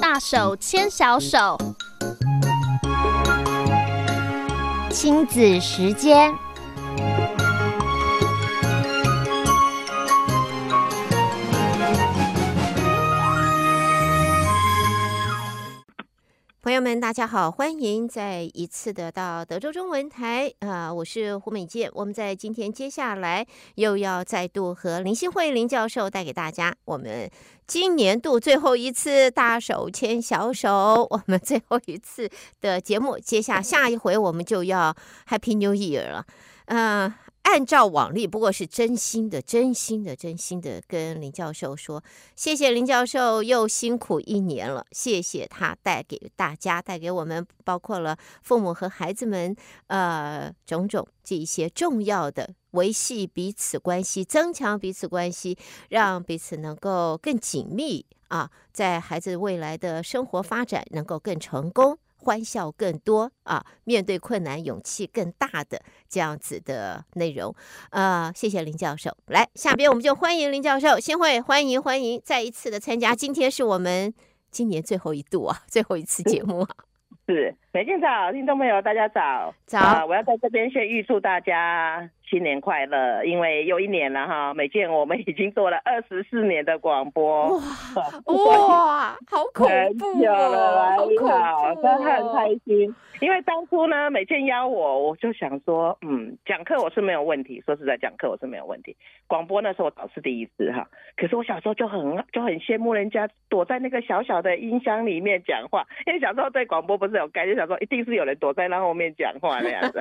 大手牵小手，亲子时间。朋友们，大家好，欢迎再一次的到德州中文台啊、呃！我是胡美健。我们在今天接下来又要再度和林信惠林教授带给大家我们今年度最后一次大手牵小手，我们最后一次的节目。接下下一回我们就要 Happy New Year 了，嗯、按照往例，不过是真心的、真心的、真心的跟林教授说，谢谢林教授又辛苦一年了，谢谢他带给大家、带给我们，包括了父母和孩子们，呃，种种这一些重要的维系彼此关系、增强彼此关系，让彼此能够更紧密啊，在孩子未来的生活发展能够更成功。欢笑更多啊，面对困难勇气更大的这样子的内容，呃，谢谢林教授。来，下边我们就欢迎林教授，新会欢迎欢迎，再一次的参加。今天是我们今年最后一度啊，最后一次节目啊。是，美健早，听众朋友大家早，早，呃，我要在这边先预祝大家。新年快乐！因为又一年了哈，美健我们已经做了二十四年的广播，哇哇，好恐怖了，好好，真的很开心。因为当初呢，美健邀我，我就想说，嗯，讲课我是没有问题，说实在，讲课我是没有问题。广播那时候我倒是第一次哈，可是我小时候就很就很羡慕人家躲在那个小小的音箱里面讲话，因为小时候对广播不是有概念，说一定是有人躲在那后面讲话那样子，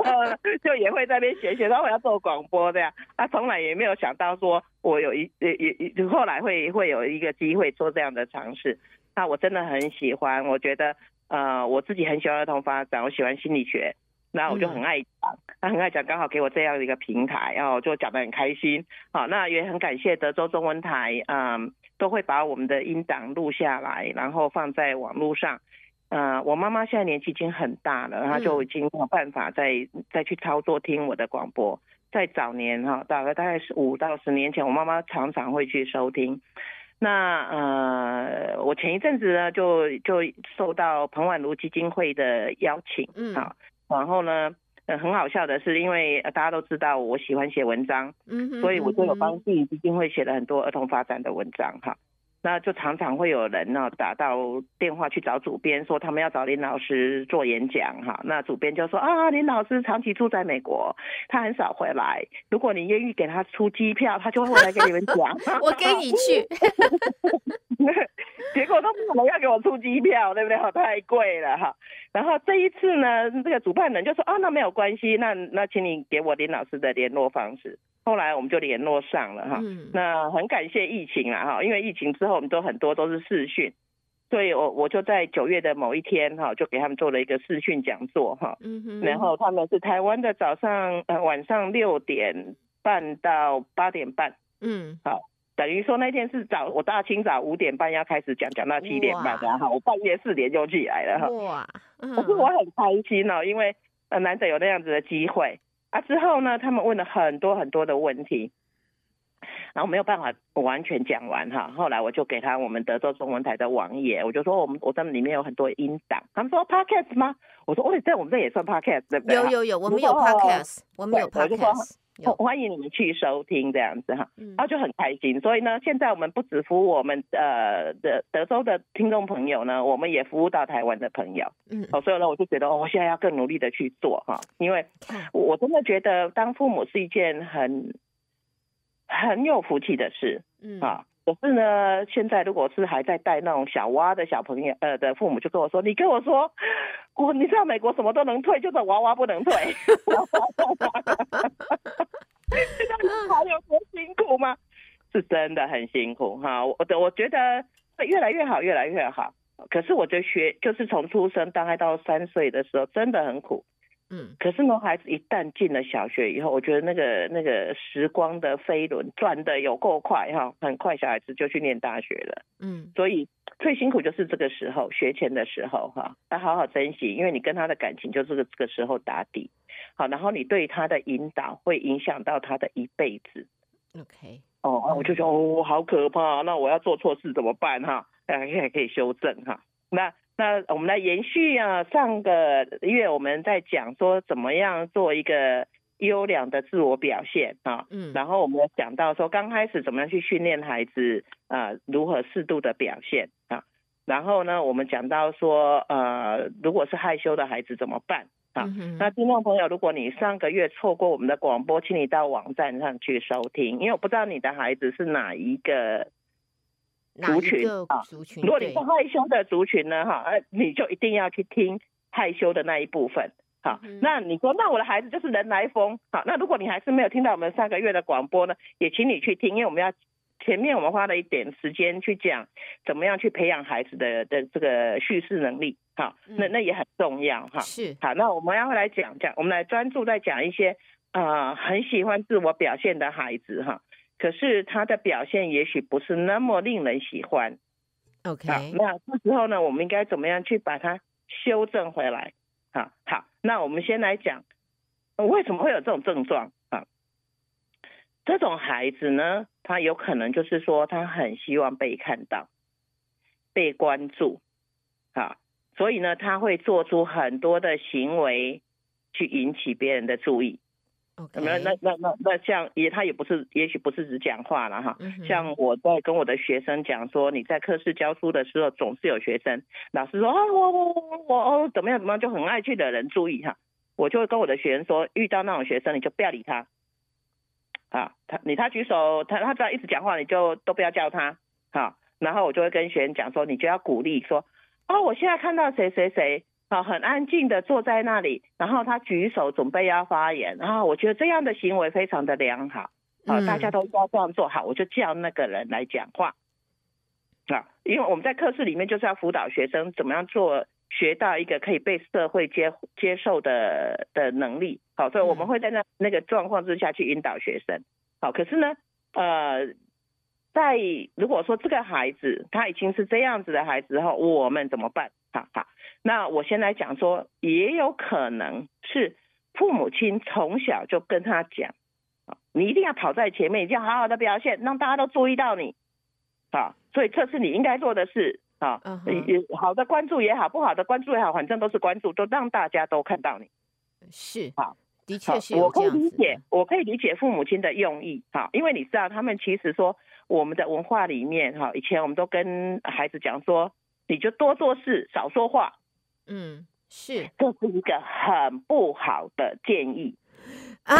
就也会在那边学。然后我要做广播这样，他从来也没有想到说我有一也也后来会会有一个机会做这样的尝试。那我真的很喜欢，我觉得呃我自己很喜欢儿童发展，我喜欢心理学，那我就很爱讲，他很爱讲，刚好给我这样的一个平台，然后就讲得很开心。好，那也很感谢德州中文台，嗯，都会把我们的音档录下来，然后放在网络上。呃，我妈妈现在年纪已经很大了，她就已经没有办法再再去操作听我的广播。在早年哈，大概大概是五到十年前，我妈妈常常会去收听。那呃，我前一阵子呢，就就受到彭婉如基金会的邀请，嗯，好，然后呢，呃，很好笑的是，因为大家都知道我喜欢写文章，嗯，所以我就有帮自己基金会写了很多儿童发展的文章，哈。那就常常会有人呢打到电话去找主编，说他们要找林老师做演讲哈。那主编就说啊，林老师长期住在美国，他很少回来。如果你愿意给他出机票，他就会回来给你们讲。我跟你去。结果都没有人要给我出机票，对不对？太贵了哈。然后这一次呢，这个主办人就说啊，那没有关系，那那请你给我林老师的联络方式。后来我们就联络上了哈，那很感谢疫情啊哈，因为疫情之后我们都很多都是视讯，所以我我就在九月的某一天哈，就给他们做了一个视讯讲座哈，然后他们是台湾的早上呃晚上六点半到八点半，嗯，好，等于说那天是早我大清早五点半要开始讲，讲到七点半，然后我半夜四点就起来了哈，哇，可是我很开心哦，因为呃难得有那样子的机会。啊，之后呢，他们问了很多很多的问题，然后没有办法完全讲完哈。后来我就给他我们德州中文台的网页，我就说我们我这里面有很多音档。他们说 podcast 吗？我说哦，在我们这也算 podcast 对不对？有有有，我们有 podcast，我们有 podcast。欢迎你们去收听这样子哈，然后就很开心。所以呢，现在我们不只服务我们呃的德州的听众朋友呢，我们也服务到台湾的朋友。嗯，哦，所以呢，我就觉得哦，我现在要更努力的去做哈，因为我真的觉得当父母是一件很很有福气的事。嗯啊。可是呢，现在如果是还在带那种小娃的小朋友，呃的父母就跟我说：“你跟我说，我你知道美国什么都能退，就是娃娃不能退。”知道你还有多辛苦吗？是真的很辛苦哈。我的我觉得会越来越好，越来越好。可是我觉得学就是从出生大概到三岁的时候，真的很苦。嗯，可是呢，孩子一旦进了小学以后，我觉得那个那个时光的飞轮转的有够快哈，很快小孩子就去念大学了。嗯，所以最辛苦就是这个时候学前的时候哈，要好好珍惜，因为你跟他的感情就是这个时候打底。好，然后你对他的引导会影响到他的一辈子。OK，哦，我就说哦，好可怕，那我要做错事怎么办哈？大家可以修正哈。那那我们来延续啊，上个月我们在讲说怎么样做一个优良的自我表现啊，嗯，然后我们讲到说刚开始怎么样去训练孩子啊，如何适度的表现啊。然后呢，我们讲到说，呃，如果是害羞的孩子怎么办？啊，那听众朋友，如果你上个月错过我们的广播，请你到网站上去收听，因为我不知道你的孩子是哪一个族群啊。族群，如果你是害羞的族群呢，哈，呃，你就一定要去听害羞的那一部分。好，那你说，那我的孩子就是人来疯。好，那如果你还是没有听到我们上个月的广播呢，也请你去听，因为我们要。前面我们花了一点时间去讲怎么样去培养孩子的的这个叙事能力，好，那那也很重要哈。是，好，那我们要来讲讲，我们来专注在讲一些啊、呃、很喜欢自我表现的孩子哈，可是他的表现也许不是那么令人喜欢。OK，那这时候呢，我们应该怎么样去把它修正回来？好，好，那我们先来讲为什么会有这种症状啊？这种孩子呢，他有可能就是说，他很希望被看到、被关注，啊，所以呢，他会做出很多的行为去引起别人的注意。Okay. 那那那那那像也他也不是，也许不是只讲话了哈。像我在跟我的学生讲说，你在课室教书的时候，总是有学生老师说啊，我我我我哦怎么样怎么样，就很爱去惹人注意哈。我就会跟我的学生说，遇到那种学生，你就不要理他。啊，他你他举手，他他只要一直讲话，你就都不要叫他。好，然后我就会跟学生讲说，你就要鼓励说，哦，我现在看到谁谁谁，啊，很安静的坐在那里，然后他举手准备要发言，然后我觉得这样的行为非常的良好，好，大家都要这样做好，我就叫那个人来讲话。啊，因为我们在课室里面就是要辅导学生怎么样做。学到一个可以被社会接接受的的能力，好，所以我们会在那那个状况之下去引导学生，好，可是呢，呃，在如果说这个孩子他已经是这样子的孩子后，我们怎么办？那我先来讲说，也有可能是父母亲从小就跟他讲，你一定要跑在前面，一定要好好的表现，让大家都注意到你，啊，所以这是你应该做的事。啊，也、uh huh. 好的关注也好，不好的关注也好，反正都是关注，都让大家都看到你。是，好，的确是我可以理解，我可以理解父母亲的用意。哈，因为你知道，他们其实说我们的文化里面，哈，以前我们都跟孩子讲说，你就多做事，少说话。嗯，是，这是一个很不好的建议啊。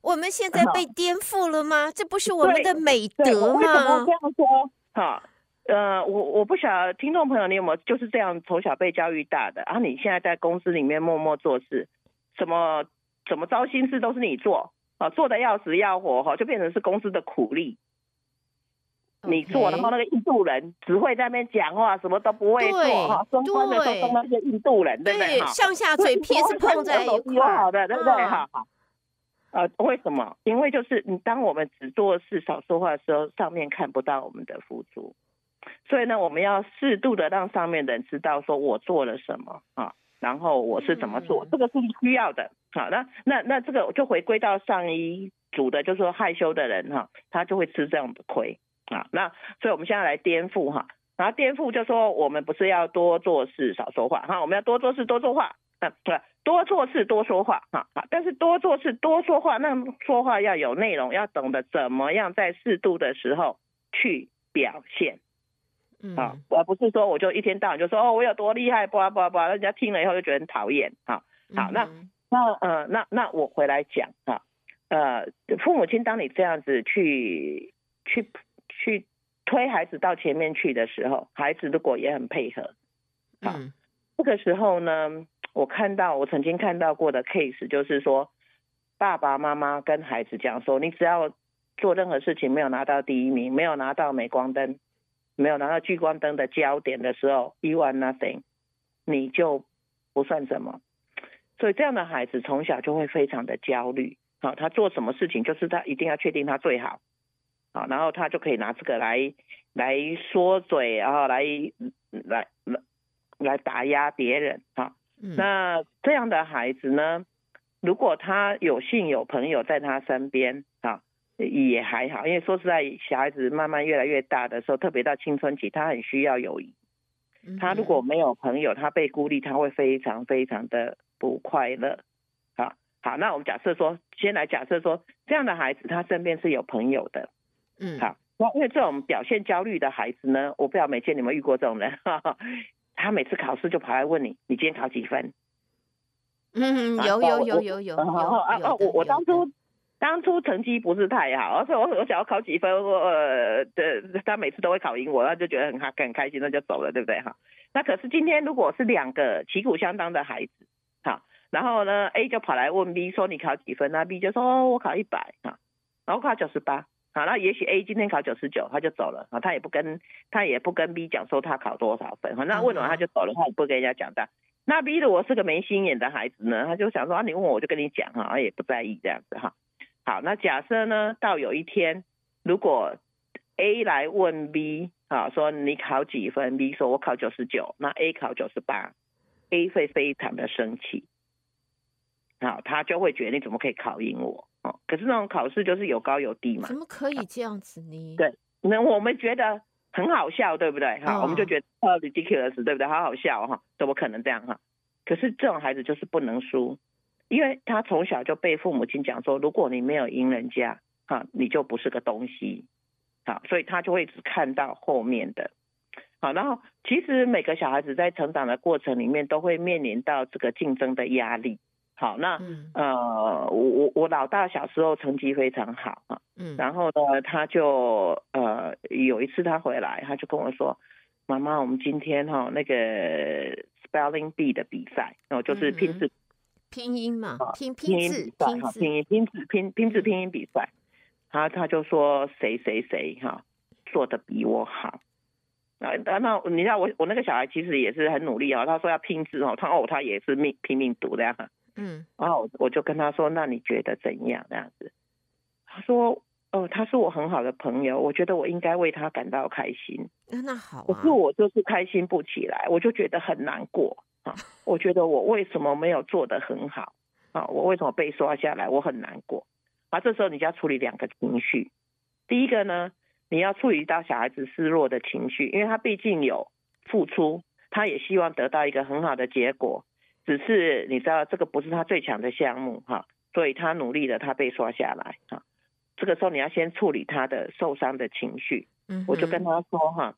我们现在被颠覆了吗？这不是我们的美德吗？为什么这样说？好。呃，我我不晓得听众朋友你有没有就是这样从小被教育大的，然后你现在在公司里面默默做事，什么什么糟心事都是你做啊，做的要死要活哈，就变成是公司的苦力。你做，然后那个印度人只会在那边讲话，什么都不会做哈，中关的都那些印度人，对不对？上下嘴皮是碰在一块，好的，对不对？好好。呃，为什么？因为就是你当我们只做事少说话的时候，上面看不到我们的付出。所以呢，我们要适度的让上面的人知道，说我做了什么啊，然后我是怎么做，这个是需要的。好，那那那这个就回归到上一组的，就是说害羞的人哈，他就会吃这样的亏啊。那所以我们现在来颠覆哈，然后颠覆就说我们不是要多做事少说话哈，我们要多做事多说话，嗯，对，多做事多说话哈，但是多做事多说话，那说话要有内容，要懂得怎么样在适度的时候去表现。嗯啊，而不是说我就一天到晚就说哦，我有多厉害，叭叭叭，人家听了以后就觉得很讨厌。好，好，那那呃，那那我回来讲啊，呃，父母亲当你这样子去去去推孩子到前面去的时候，孩子如果也很配合，啊，这个时候呢，我看到我曾经看到过的 case 就是说，爸爸妈妈跟孩子讲说，你只要做任何事情没有拿到第一名，没有拿到镁光灯。没有拿到聚光灯的焦点的时候，you are nothing，你就不算什么。所以这样的孩子从小就会非常的焦虑。好，他做什么事情就是他一定要确定他最好。好，然后他就可以拿这个来来说嘴，然后来来来来打压别人。好，那这样的孩子呢，如果他有幸有朋友在他身边，啊，也还好，因为说实在，小孩子慢慢越来越大的时候，特别到青春期，他很需要友谊。他如果没有朋友，他被孤立，他会非常非常的不快乐。好，好，那我们假设说，先来假设说，这样的孩子他身边是有朋友的。嗯，好，那因为这种表现焦虑的孩子呢，我不知道美倩你们遇过这种人，哈哈，他每次考试就跑来问你，你今天考几分？嗯，有有有有有。啊啊，我我当初。当初成绩不是太好，而且我我想要考几分，我呃，的他每次都会考赢我，他就觉得很开很开心，那就走了，对不对哈？那可是今天如果是两个旗鼓相当的孩子，好，然后呢 A 就跑来问 B 说，你考几分？那 B 就说哦，我考一百啊，然后考九十八，好，那也许 A 今天考九十九，他就走了啊，他也不跟他也不跟 B 讲说他考多少分，那问完他就走了，他也不跟人家讲的。那 B 如果是个没心眼的孩子呢，他就想说啊，你问我我就跟你讲哈，也不在意这样子哈。好，那假设呢，到有一天，如果 A 来问 B，啊，说你考几分？B 说我考九十九，那 A 考九十八，A 会非常的生气，好，他就会觉得你怎么可以考赢我？哦，可是那种考试就是有高有低嘛，怎么可以这样子呢？对，那我们觉得很好笑，对不对？哈、哦，我们就觉得呃 ridiculous，对不对？好好笑哈，怎么可能这样哈？可是这种孩子就是不能输。因为他从小就被父母亲讲说，如果你没有赢人家，哈，你就不是个东西，好，所以他就会只看到后面的，好，然后其实每个小孩子在成长的过程里面都会面临到这个竞争的压力，好，那呃，我我我老大小时候成绩非常好啊，嗯，然后呢，他就呃有一次他回来，他就跟我说，妈妈，我们今天哈那个 spelling bee 的比赛，然后就是拼字。拼音嘛，拼拼字，拼字，拼音拼字拼拼字拼音比赛，他他就说谁谁谁哈做的比我好，那那你知道我我那个小孩其实也是很努力哦，他说要拼字哦，他哦他也是命拼命读的呀，嗯，然后我就跟他说，那你觉得怎样这样子？他说哦，他是我很好的朋友，我觉得我应该为他感到开心。那好啊，可是我就是开心不起来，我就觉得很难过。啊，我觉得我为什么没有做得很好？啊，我为什么被刷下来？我很难过。啊，这时候你就要处理两个情绪。第一个呢，你要处理到小孩子失落的情绪，因为他毕竟有付出，他也希望得到一个很好的结果。只是你知道这个不是他最强的项目哈，所以他努力了，他被刷下来哈。这个时候你要先处理他的受伤的情绪。嗯，我就跟他说哈。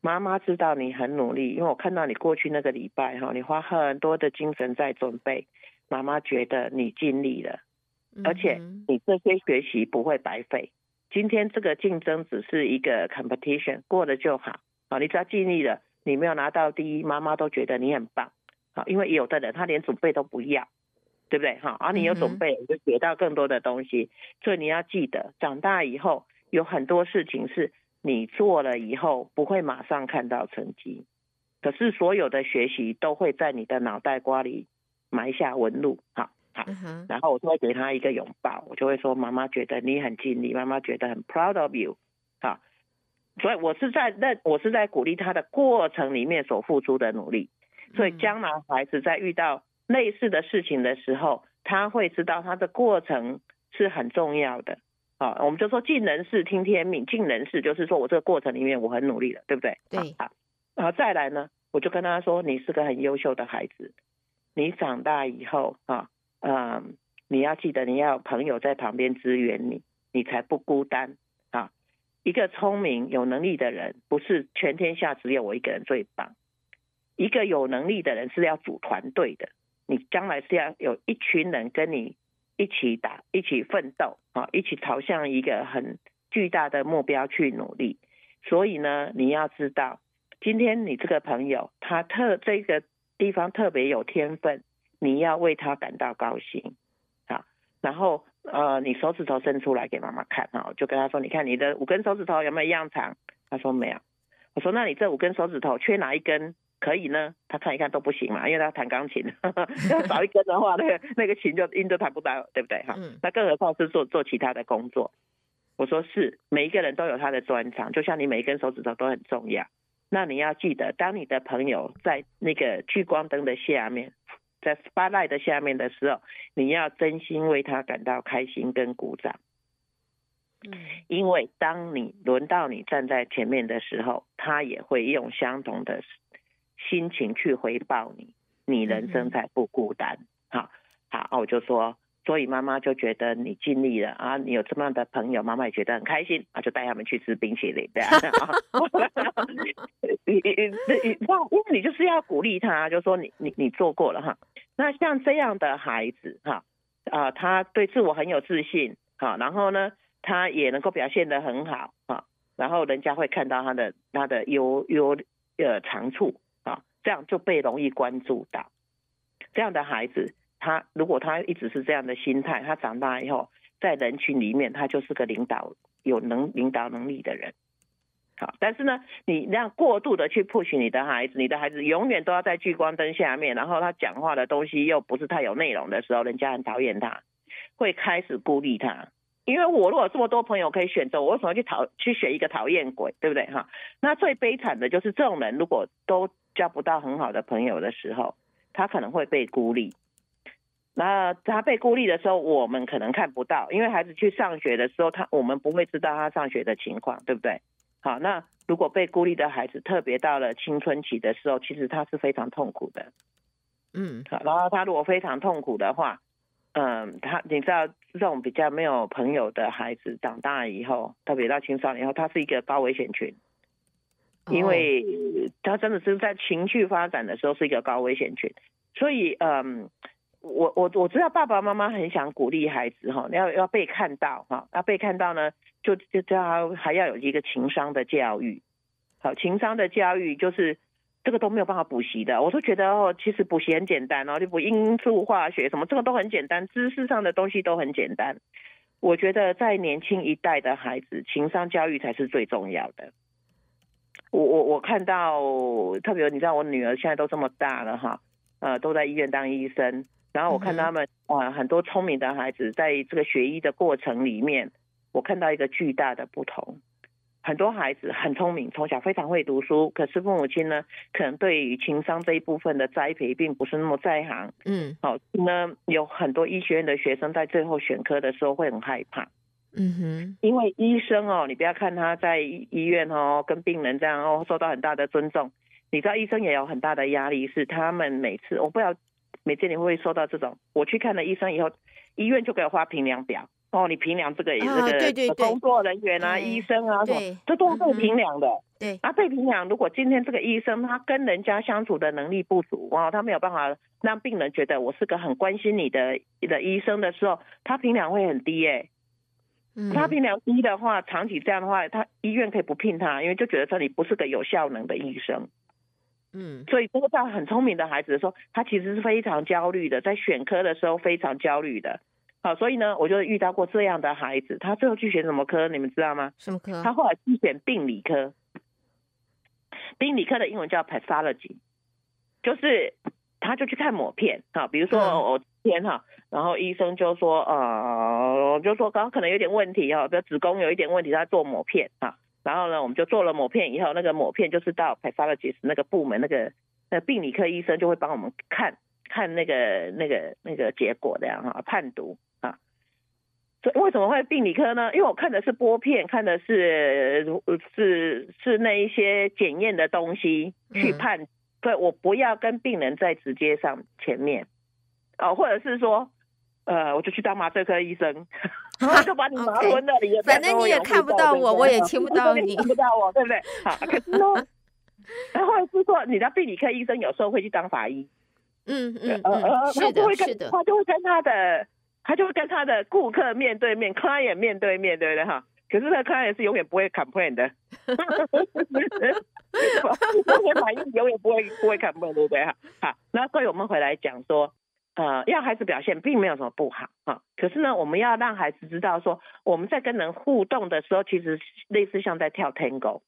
妈妈知道你很努力，因为我看到你过去那个礼拜哈，你花很多的精神在准备。妈妈觉得你尽力了，而且你这些学习不会白费。今天这个竞争只是一个 competition，过了就好。啊，你只要尽力了，你没有拿到第一，妈妈都觉得你很棒。啊，因为有的人他连准备都不要，对不对？哈，而你有准备，你就学到更多的东西。所以你要记得，长大以后有很多事情是。你做了以后不会马上看到成绩，可是所有的学习都会在你的脑袋瓜里埋下纹路。好，好，然后我就会给他一个拥抱，我就会说：“妈妈觉得你很尽力，妈妈觉得很 proud of you。”好，所以我是在那，我是在鼓励他的过程里面所付出的努力。所以将来孩子在遇到类似的事情的时候，他会知道他的过程是很重要的。啊，我们就说尽人事听天命，尽人事就是说我这个过程里面我很努力了，对不对？对。好，然后再来呢，我就跟他说，你是个很优秀的孩子，你长大以后啊，嗯，你要记得你要有朋友在旁边支援你，你才不孤单啊。一个聪明有能力的人，不是全天下只有我一个人最棒，一个有能力的人是要组团队的，你将来是要有一群人跟你。一起打，一起奋斗，啊，一起朝向一个很巨大的目标去努力。所以呢，你要知道，今天你这个朋友他特这个地方特别有天分，你要为他感到高兴，啊，然后呃，你手指头伸出来给妈妈看，啊，就跟他说，你看你的五根手指头有没有一样长？他说没有。我说那你这五根手指头缺哪一根？可以呢，他看一看都不行嘛，因为他弹钢琴，要少一根的话，那个那个琴就音就弹不到，对不对哈？那更何况是做做其他的工作。我说是，每一个人都有他的专长，就像你每一根手指头都很重要。那你要记得，当你的朋友在那个聚光灯的下面，在 spotlight 的下面的时候，你要真心为他感到开心跟鼓掌。因为当你轮到你站在前面的时候，他也会用相同的心情去回报你，你人生才不孤单。好，好，我就说。所以妈妈就觉得你尽力了啊，你有这么样的朋友，妈妈也觉得很开心啊，就带他们去吃冰淇淋，对啊。你你你你，因为你就是要鼓励他，就说你你你做过了哈。那像这样的孩子哈啊，他对自我很有自信，哈，然后呢，他也能够表现得很好哈，然后人家会看到他的他的优优呃长处啊，这样就被容易关注到这样的孩子。他如果他一直是这样的心态，他长大以后在人群里面，他就是个领导有能领导能力的人。好，但是呢，你那样过度的去 push 你的孩子，你的孩子永远都要在聚光灯下面，然后他讲话的东西又不是太有内容的时候，人家很讨厌他，会开始孤立他。因为我如果这么多朋友可以选择，我为什么去讨去选一个讨厌鬼，对不对哈？那最悲惨的就是这种人，如果都交不到很好的朋友的时候，他可能会被孤立。那他被孤立的时候，我们可能看不到，因为孩子去上学的时候，他我们不会知道他上学的情况，对不对？好，那如果被孤立的孩子，特别到了青春期的时候，其实他是非常痛苦的。嗯，好，然后他如果非常痛苦的话，嗯，他你知道这种比较没有朋友的孩子，长大以后，特别到青少年以后，他是一个高危险群，因为他真的是在情绪发展的时候是一个高危险群，所以嗯。我我我知道爸爸妈妈很想鼓励孩子哈，要要被看到哈，要被看到呢，就就叫他还要有一个情商的教育，好，情商的教育就是这个都没有办法补习的，我都觉得哦，其实补习很简单哦，就补因素化学什么，这个都很简单，知识上的东西都很简单。我觉得在年轻一代的孩子，情商教育才是最重要的。我我我看到，特别你知道我女儿现在都这么大了哈，呃，都在医院当医生。然后我看他们啊，很多聪明的孩子在这个学医的过程里面，我看到一个巨大的不同。很多孩子很聪明，从小非常会读书，可是父母亲呢，可能对于情商这一部分的栽培并不是那么在行。嗯，好，那，有很多医学院的学生在最后选科的时候会很害怕。嗯哼，因为医生哦，你不要看他在医院哦，跟病人这样哦，受到很大的尊重。你知道医生也有很大的压力，是他们每次我不知道。每天你会不会收到这种？我去看了医生以后，医院就给我发评量表。哦，你评量这个也是这个工作人员啊，医生啊，什么这都是被评量的。对，啊，被评量，如果今天这个医生他跟人家相处的能力不足，哦，他没有办法让病人觉得我是个很关心你的的医生的时候，他评量会很低耶。嗯，他评量低的话，长期这样的话，他医院可以不聘他，因为就觉得说你不是个有效能的医生。嗯，所以这个在很聪明的孩子的时候，他其实是非常焦虑的，在选科的时候非常焦虑的。好，所以呢，我就遇到过这样的孩子，他最后去选什么科，你们知道吗？什么科？他后来去选病理科。病理科的英文叫 pathology，就是他就去看抹片，哈，比如说我天哈，然后医生就说，呃，就说刚刚可能有点问题哈，比如子宫有一点问题，他做抹片啊。然后呢，我们就做了抹片以后，那个抹片就是到 pathologist 那个部门，那个那病理科医生就会帮我们看看那个那个那个结果的样哈，判读啊。所以为什么会病理科呢？因为我看的是玻片，看的是是是那一些检验的东西去判，对、嗯、我不要跟病人在直接上前面，哦，或者是说。呃，我就去当麻醉科医生，他就把你麻昏了。Okay. 反正你也看不到我，我也听不到你，看不到我，对不对？好，可是呢，然后是说，你的病理科医生有时候会去当法医，嗯嗯呃呃，他就会跟他就会跟他的，他就会跟他的顾客面对面，client 面对面，对不对？哈，可是他 client 是永远不会 complain 的，哈哈哈哈哈，永远反应永远不会不会 complain，对不对？哈，好，那所以我们回来讲说。呃，要孩子表现并没有什么不好啊，可是呢，我们要让孩子知道说，我们在跟人互动的时候，其实类似像在跳 Tango，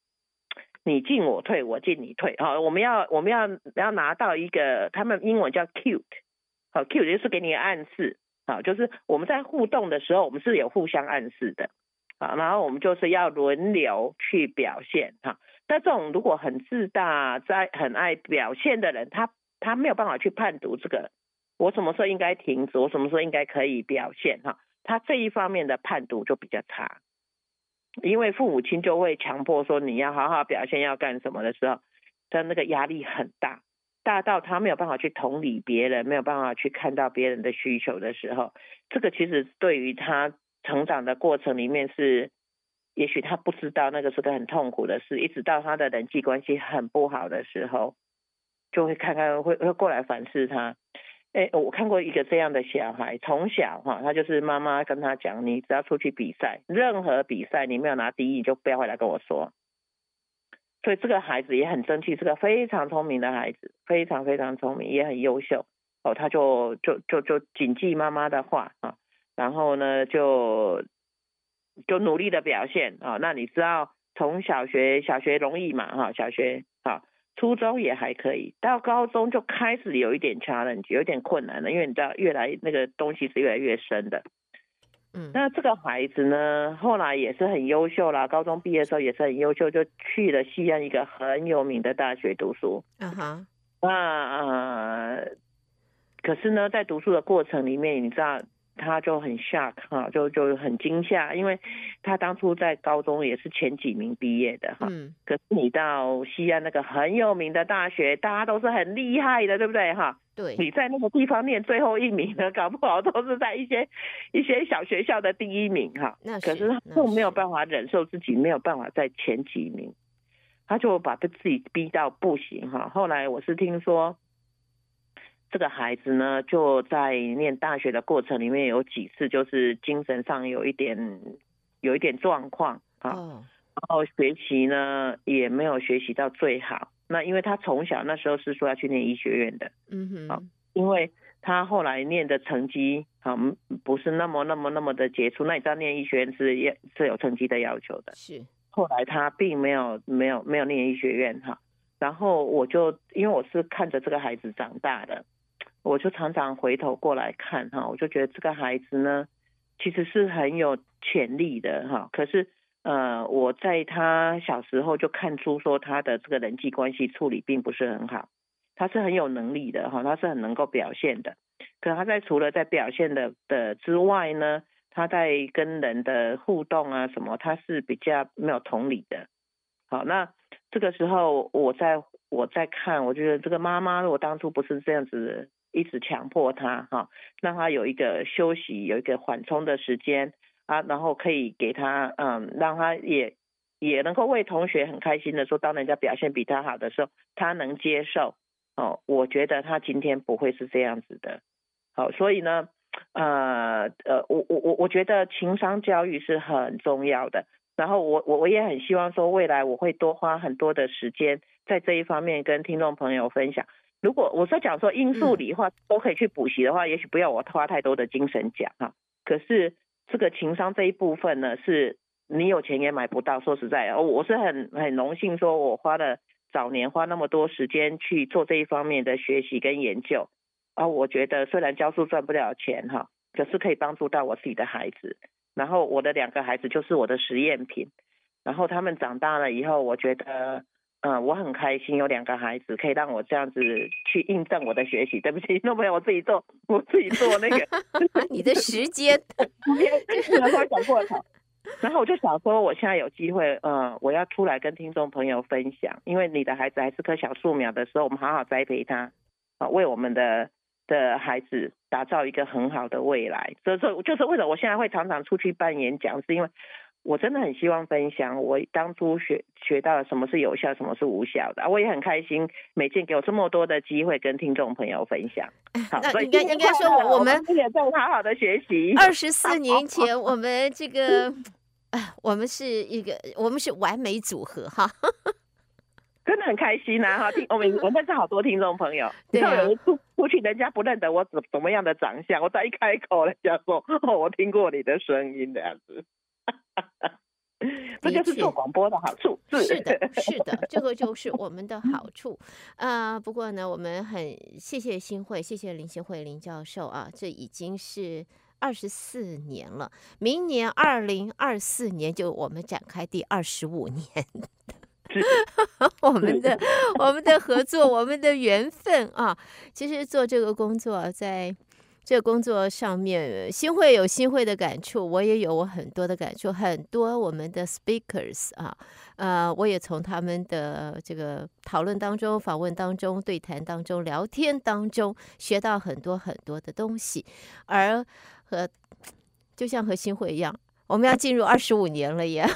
你进我退，我进你退好。我们要我们要要拿到一个，他们英文叫 cute，好 cute 就是给你暗示好，就是我们在互动的时候，我们是有互相暗示的好，然后我们就是要轮流去表现哈。但这种如果很自大、在很爱表现的人，他他没有办法去判读这个。我什么时候应该停止？我什么时候应该可以表现？哈，他这一方面的判读就比较差。因为父母亲就会强迫说你要好好表现，要干什么的时候，他那个压力很大，大到他没有办法去同理别人，没有办法去看到别人的需求的时候，这个其实对于他成长的过程里面是，也许他不知道那个是个很痛苦的事，一直到他的人际关系很不好的时候，就会看看会会过来反思他。哎，我看过一个这样的小孩，从小哈，他就是妈妈跟他讲，你只要出去比赛，任何比赛你没有拿第一，你就不要回来跟我说。所以这个孩子也很争气，是个非常聪明的孩子，非常非常聪明，也很优秀。哦，他就就就就谨记妈妈的话啊，然后呢就就努力的表现啊。那你知道从小学小学容易嘛哈，小学啊。初中也还可以，到高中就开始有一点 challenge，有点困难了，因为你知道，越来那个东西是越来越深的。嗯，那这个孩子呢，后来也是很优秀啦，高中毕业的时候也是很优秀，就去了西安一个很有名的大学读书。嗯哼，那呃，可是呢，在读书的过程里面，你知道。他就很 shock 哈，就就很惊吓，因为他当初在高中也是前几名毕业的哈。嗯。可是你到西安那个很有名的大学，大家都是很厉害的，对不对哈？对。你在那个地方念最后一名呢，搞不好都是在一些一些小学校的第一名哈。那是。可是他就没有办法忍受自己没有办法在前几名，他就把他自己逼到不行哈。后来我是听说。这个孩子呢，就在念大学的过程里面，有几次就是精神上有一点有一点状况啊，然后学习呢也没有学习到最好。那因为他从小那时候是说要去念医学院的，嗯哼，啊，因为他后来念的成绩啊不是那么那么那么的杰出。那你知道念医学院是也是有成绩的要求的，是。后来他并没有没有没有念医学院哈，然后我就因为我是看着这个孩子长大的。我就常常回头过来看哈，我就觉得这个孩子呢，其实是很有潜力的哈。可是呃，我在他小时候就看出说他的这个人际关系处理并不是很好。他是很有能力的哈，他是很能够表现的。可他在除了在表现的的之外呢，他在跟人的互动啊什么，他是比较没有同理的。好，那这个时候我在我在看，我觉得这个妈妈如果当初不是这样子。一直强迫他哈，让他有一个休息，有一个缓冲的时间啊，然后可以给他嗯，让他也也能够为同学很开心的说，当人家表现比他好的时候，他能接受哦。我觉得他今天不会是这样子的，好，所以呢，呃呃，我我我我觉得情商教育是很重要的，然后我我我也很希望说，未来我会多花很多的时间在这一方面跟听众朋友分享。如果我在讲说英数理化都可以去补习的话，嗯、也许不要我花太多的精神讲哈。可是这个情商这一部分呢，是你有钱也买不到。说实在，我是很很荣幸，说我花了早年花那么多时间去做这一方面的学习跟研究啊。我觉得虽然教书赚不了钱哈，可是可以帮助到我自己的孩子。然后我的两个孩子就是我的实验品。然后他们长大了以后，我觉得。嗯，我很开心有两个孩子，可以让我这样子去印证我的学习。对不起，那没有我自己做，我自己做那个。你的时间，时间然后讲过头。然后我就想说，我现在有机会，嗯，我要出来跟听众朋友分享，因为你的孩子还是棵小树苗的时候，我们好好栽培他，啊，为我们的的孩子打造一个很好的未来。所以说，就是为什么我现在会常常出去办演讲，是因为。我真的很希望分享我当初学学到了什么是有效，什么是无效的。我也很开心，每天给我这么多的机会跟听众朋友分享。好，那应该应该说我我们也在好好的学习。二十四年前，我们这个，我们是一个，我们是完美组合哈。真的很开心呐哈！听我们 我认识好多听众朋友，对啊，有一出出去，人家不认得我怎怎么样的长相，我再一开口，人家说 哦，我听过你的声音这样子。这就是做广播的好处，是，是的，是的，这个就是我们的好处。呃，不过呢，我们很谢谢新会，谢谢林新会林教授啊，这已经是二十四年了，明年二零二四年就我们展开第二十五年，我们的我们的合作，我们的缘分啊，其实做这个工作在。这个工作上面，新会有新会的感触，我也有我很多的感触。很多我们的 speakers 啊，呃，我也从他们的这个讨论当中、访问当中、对谈当中、聊天当中，学到很多很多的东西。而和就像和新会一样，我们要进入二十五年了耶。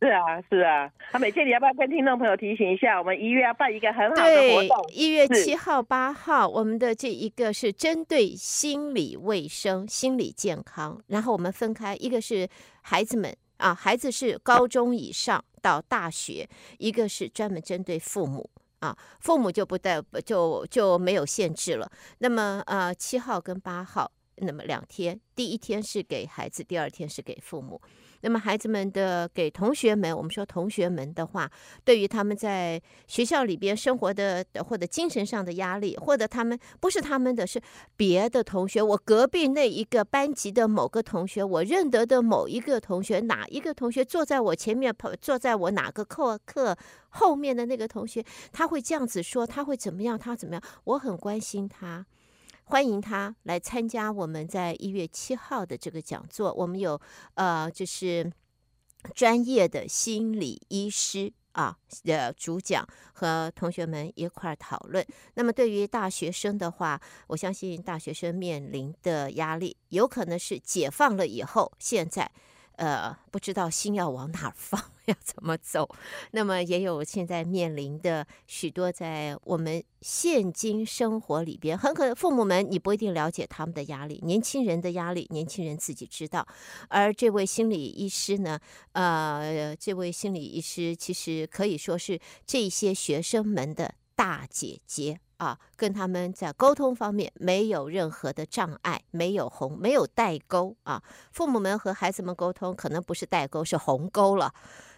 是啊，是啊。那美倩，你要不要跟听众朋友提醒一下，我们一月要办一个很好的活动？一月七号、八号，我们的这一个是针对心理卫生、心理健康。然后我们分开，一个是孩子们啊，孩子是高中以上到大学；一个是专门针对父母啊，父母就不带就就没有限制了。那么呃，七号跟八号，那么两天，第一天是给孩子，第二天是给父母。那么孩子们的给同学们，我们说同学们的话，对于他们在学校里边生活的或者精神上的压力，或者他们不是他们的是别的同学，我隔壁那一个班级的某个同学，我认得的某一个同学，哪一个同学坐在我前面，坐在我哪个课课后面的那个同学，他会这样子说，他会怎么样，他怎么样，我很关心他。欢迎他来参加我们在一月七号的这个讲座。我们有呃，就是专业的心理医师啊的主讲，和同学们一块儿讨论。那么对于大学生的话，我相信大学生面临的压力，有可能是解放了以后，现在呃不知道心要往哪放。要怎么走？那么也有现在面临的许多在我们现今生活里边，很可能父母们你不一定了解他们的压力，年轻人的压力，年轻人自己知道。而这位心理医师呢，呃，这位心理医师其实可以说是这些学生们的大姐姐。啊，跟他们在沟通方面没有任何的障碍，没有鸿，没有代沟啊。父母们和孩子们沟通可能不是代沟，是鸿沟了。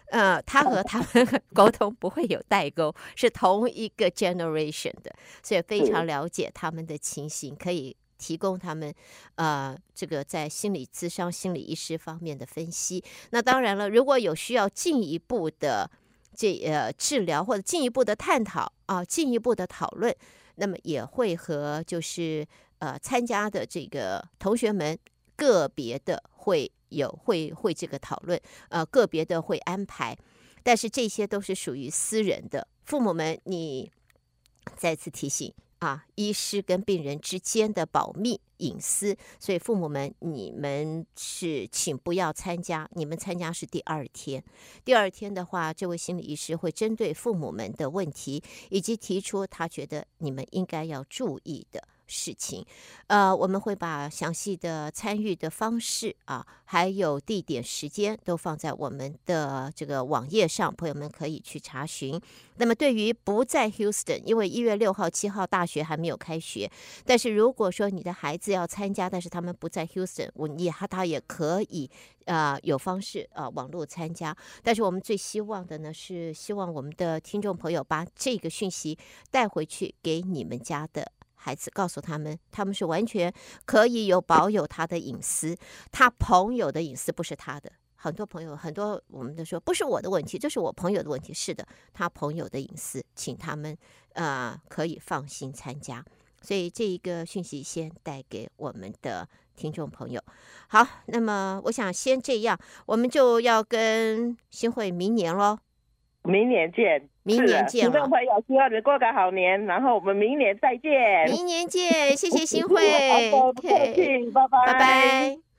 呃，他和他们沟通不会有代沟，是同一个 generation 的，所以非常了解他们的情形，可以提供他们呃这个在心理咨商、心理医师方面的分析。那当然了，如果有需要进一步的。这呃治疗或者进一步的探讨啊，进一步的讨论，那么也会和就是呃参加的这个同学们个别的会有会会这个讨论，呃个别的会安排，但是这些都是属于私人的，父母们你再次提醒。啊，医师跟病人之间的保密隐私，所以父母们，你们是请不要参加。你们参加是第二天，第二天的话，这位心理医师会针对父母们的问题，以及提出他觉得你们应该要注意的。事情，呃，我们会把详细的参与的方式啊，还有地点、时间都放在我们的这个网页上，朋友们可以去查询。那么，对于不在 Houston，因为一月六号、七号大学还没有开学，但是如果说你的孩子要参加，但是他们不在 Houston，我你他他也可以啊、呃，有方式啊、网络参加。但是我们最希望的呢，是希望我们的听众朋友把这个讯息带回去给你们家的。孩子告诉他们，他们是完全可以有保有他的隐私，他朋友的隐私不是他的。很多朋友，很多我们都说不是我的问题，这是我朋友的问题。是的，他朋友的隐私，请他们呃可以放心参加。所以这一个讯息先带给我们的听众朋友。好，那么我想先这样，我们就要跟新会明年喽。明年见，明年见，听众朋友，希望你过个好年，然后我们明年再见。明年见，谢谢新 会，不客气，拜拜，拜拜。